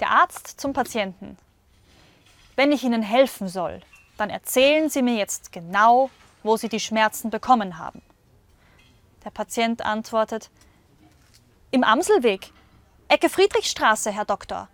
Der Arzt zum Patienten. Wenn ich Ihnen helfen soll, dann erzählen Sie mir jetzt genau, wo Sie die Schmerzen bekommen haben. Der Patient antwortet, im Amselweg, Ecke Friedrichstraße, Herr Doktor.